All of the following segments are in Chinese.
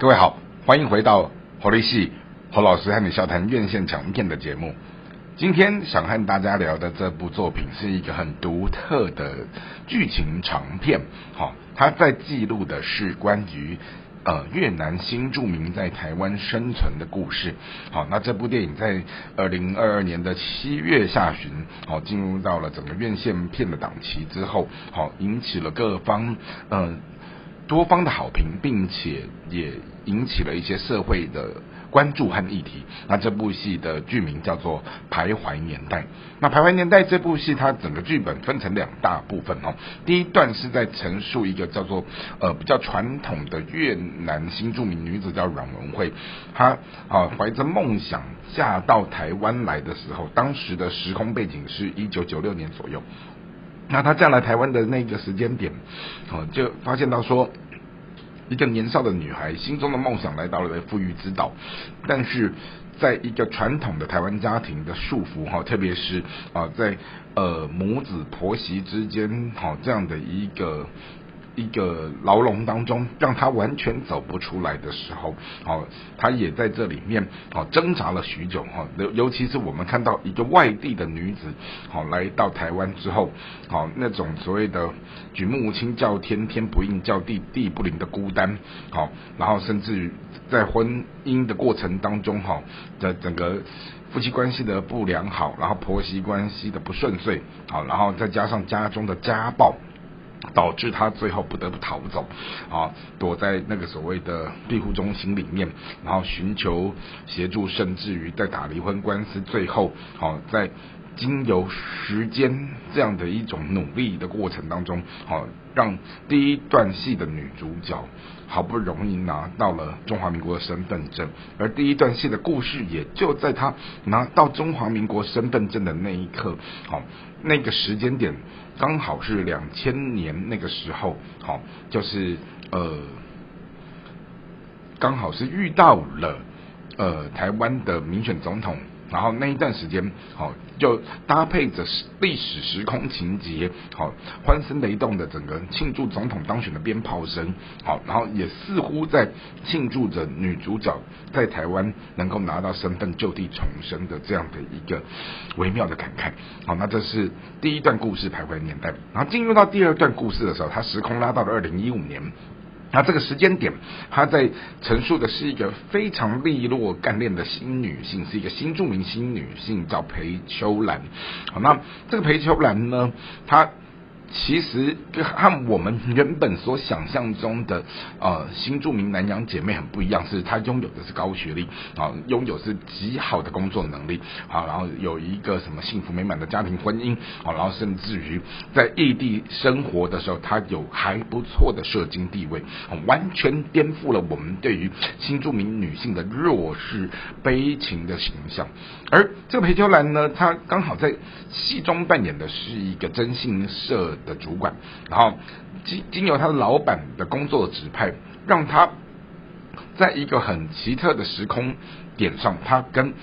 各位好，欢迎回到侯立系侯老师和你笑谈院线强片的节目。今天想和大家聊的这部作品是一个很独特的剧情长片，好，它在记录的是关于呃越南新著名在台湾生存的故事。好，那这部电影在二零二二年的七月下旬，好进入到了整个院线片的档期之后，好引起了各方嗯。多方的好评，并且也引起了一些社会的关注和议题。那这部戏的剧名叫做《徘徊年代》。那《徘徊年代》这部戏，它整个剧本分成两大部分哦。第一段是在陈述一个叫做呃比较传统的越南新著名女子叫阮文慧，她啊怀着梦想嫁到台湾来的时候，当时的时空背景是一九九六年左右。那他嫁来台湾的那个时间点，哦，就发现到说，一个年少的女孩心中的梦想来到了富裕之岛，但是在一个传统的台湾家庭的束缚哈，特别是啊，在呃母子婆媳之间哈这样的一个。一个牢笼当中，让他完全走不出来的时候，好，他也在这里面好挣扎了许久哈。尤尤其是我们看到一个外地的女子，好来到台湾之后，好那种所谓的举目无亲叫天天不应叫地地不灵的孤单，好，然后甚至于在婚姻的过程当中哈的整个夫妻关系的不良好，然后婆媳关系的不顺遂，好，然后再加上家中的家暴。导致他最后不得不逃走，啊，躲在那个所谓的庇护中心里面，然后寻求协助，甚至于在打离婚官司，最后，好在经由时间这样的一种努力的过程当中，好让第一段戏的女主角好不容易拿到了中华民国的身份证，而第一段戏的故事也就在她拿到中华民国身份证的那一刻，好那个时间点。刚好是两千年那个时候，好，就是呃，刚好是遇到了呃台湾的民选总统。然后那一段时间，好就搭配着历史时空情节，好欢声雷动的整个庆祝总统当选的鞭炮声，好，然后也似乎在庆祝着女主角在台湾能够拿到身份就地重生的这样的一个微妙的感慨。好，那这是第一段故事徘徊年代，然后进入到第二段故事的时候，它时空拉到了二零一五年。那这个时间点，他在陈述的是一个非常利落干练的新女性，是一个新著名新女性，叫裴秋兰。好，那这个裴秋兰呢，她。其实和我们原本所想象中的呃新著名南洋姐妹很不一样，是她拥有的是高学历啊，拥有是极好的工作能力啊，然后有一个什么幸福美满的家庭婚姻啊，然后甚至于在异地生活的时候，她有还不错的社经地位，完全颠覆了我们对于新著名女性的弱势悲情的形象。而这个裴秋兰呢，她刚好在戏中扮演的是一个征信社。的主管，然后经经由他的老板的工作指派，让他在一个很奇特的时空点上，他跟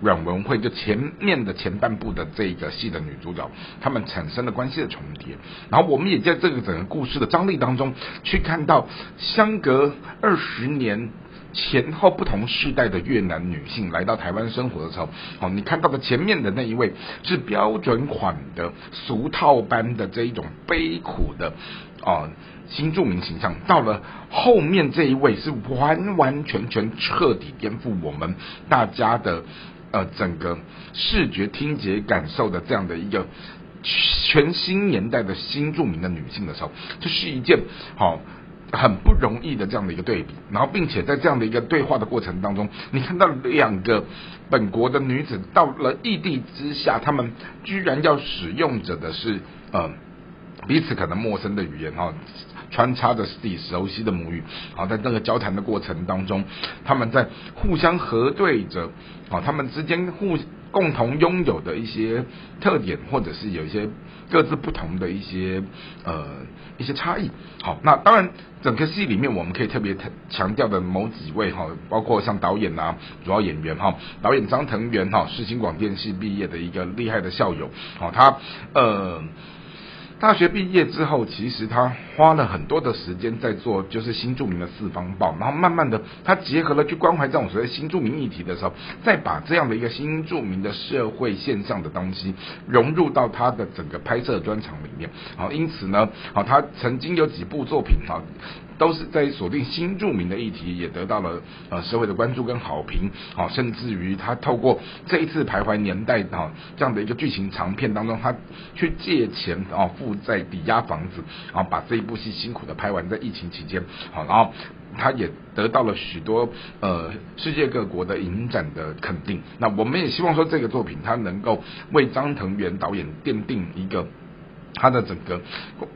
阮文慧就前面的前半部的这个戏的女主角，他们产生了关系的重叠。然后我们也在这个整个故事的张力当中，去看到相隔二十年。前后不同世代的越南女性来到台湾生活的时候，哦，你看到的前面的那一位是标准款的俗套般的这一种悲苦的啊新著名形象，到了后面这一位是完完全全彻底颠覆我们大家的呃整个视觉听觉感受的这样的一个全新年代的新著名的女性的时候，这是一件好。很不容易的这样的一个对比，然后并且在这样的一个对话的过程当中，你看到两个本国的女子到了异地之下，她们居然要使用着的是呃彼此可能陌生的语言哈，穿插着自己熟悉的母语，好在那个交谈的过程当中，他们在互相核对着，好他们之间互共同拥有的一些特点，或者是有一些各自不同的一些呃一些差异。好，那当然。整个戏里面，我们可以特别强调的某几位哈，包括像导演啊、主要演员哈，导演张腾元哈，世新广电系毕业的一个厉害的校友，好，他呃。大学毕业之后，其实他花了很多的时间在做就是新著名的四方报，然后慢慢的他结合了去关怀这种所谓新著名议题的时候，再把这样的一个新著名的社会现象的东西融入到他的整个拍摄专场里面。好，因此呢，好，他曾经有几部作品啊。都是在锁定新著名的议题，也得到了呃社会的关注跟好评，好，甚至于他透过这一次徘徊年代啊这样的一个剧情长片当中，他去借钱啊负债抵押房子，然后把这一部戏辛苦的拍完，在疫情期间，好，然后他也得到了许多呃世界各国的影展的肯定。那我们也希望说这个作品它能够为张腾元导演奠定一个。他的整个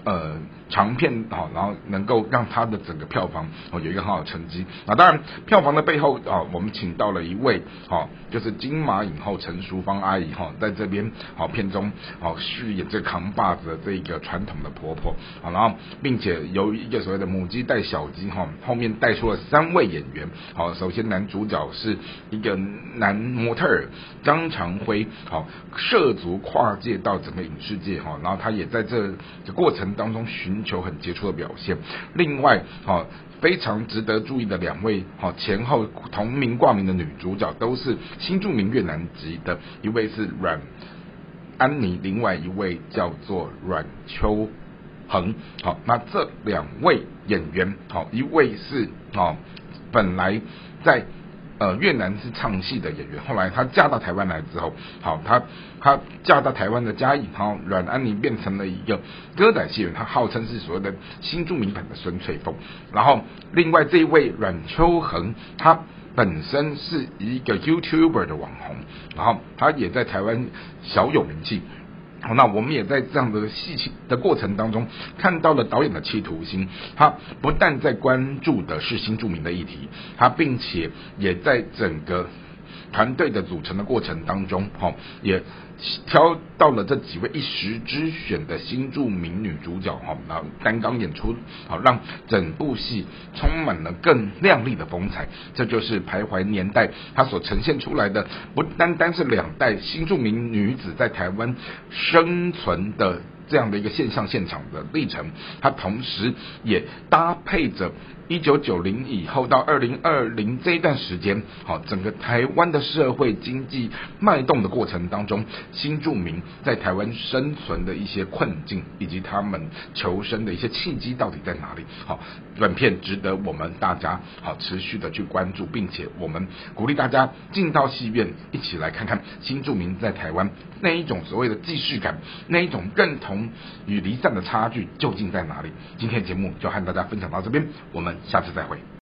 呃长片啊，然后能够让他的整个票房哦有一个很好的成绩。那当然，票房的背后啊，我们请到了一位哦，就是金马影后陈淑芳阿姨哈，在这边好片中好饰演这扛把子的这个传统的婆婆啊，然后并且由一个所谓的母鸡带小鸡哈，后面带出了三位演员。好，首先男主角是一个男模特儿张长辉，好涉足跨界到整个影视界哈，然后他也。在这过程当中寻球很杰出的表现。另外，哈非常值得注意的两位，哈前后同名挂名的女主角都是新著名越南籍的，一位是阮安妮，另外一位叫做阮秋恒。好，那这两位演员，好一位是哦本来在。呃，越南是唱戏的演员，后来她嫁到台湾来之后，好，她她嫁到台湾的嘉义，然后阮安妮变成了一个歌仔戏人，她号称是所谓的新著名版的孙翠凤。然后另外这一位阮秋恒，他本身是一个 YouTuber 的网红，然后他也在台湾小有名气。好，那我们也在这样的戏情的过程当中，看到了导演的企图心。他不但在关注的是新著名的议题，他并且也在整个。团队的组成的过程当中，哈，也挑到了这几位一时之选的新著名女主角，哈，然后担纲演出，好让整部戏充满了更亮丽的风采。这就是徘徊年代它所呈现出来的，不单单是两代新著名女子在台湾生存的这样的一个现象现场的历程，它同时也搭配着。一九九零以后到二零二零这一段时间，好，整个台湾的社会经济脉动的过程当中，新住民在台湾生存的一些困境，以及他们求生的一些契机到底在哪里？好，短片值得我们大家好持续的去关注，并且我们鼓励大家进到戏院，一起来看看新著名在台湾那一种所谓的既视感，那一种认同与离散的差距究竟在哪里？今天节目就和大家分享到这边，我们。下次再会。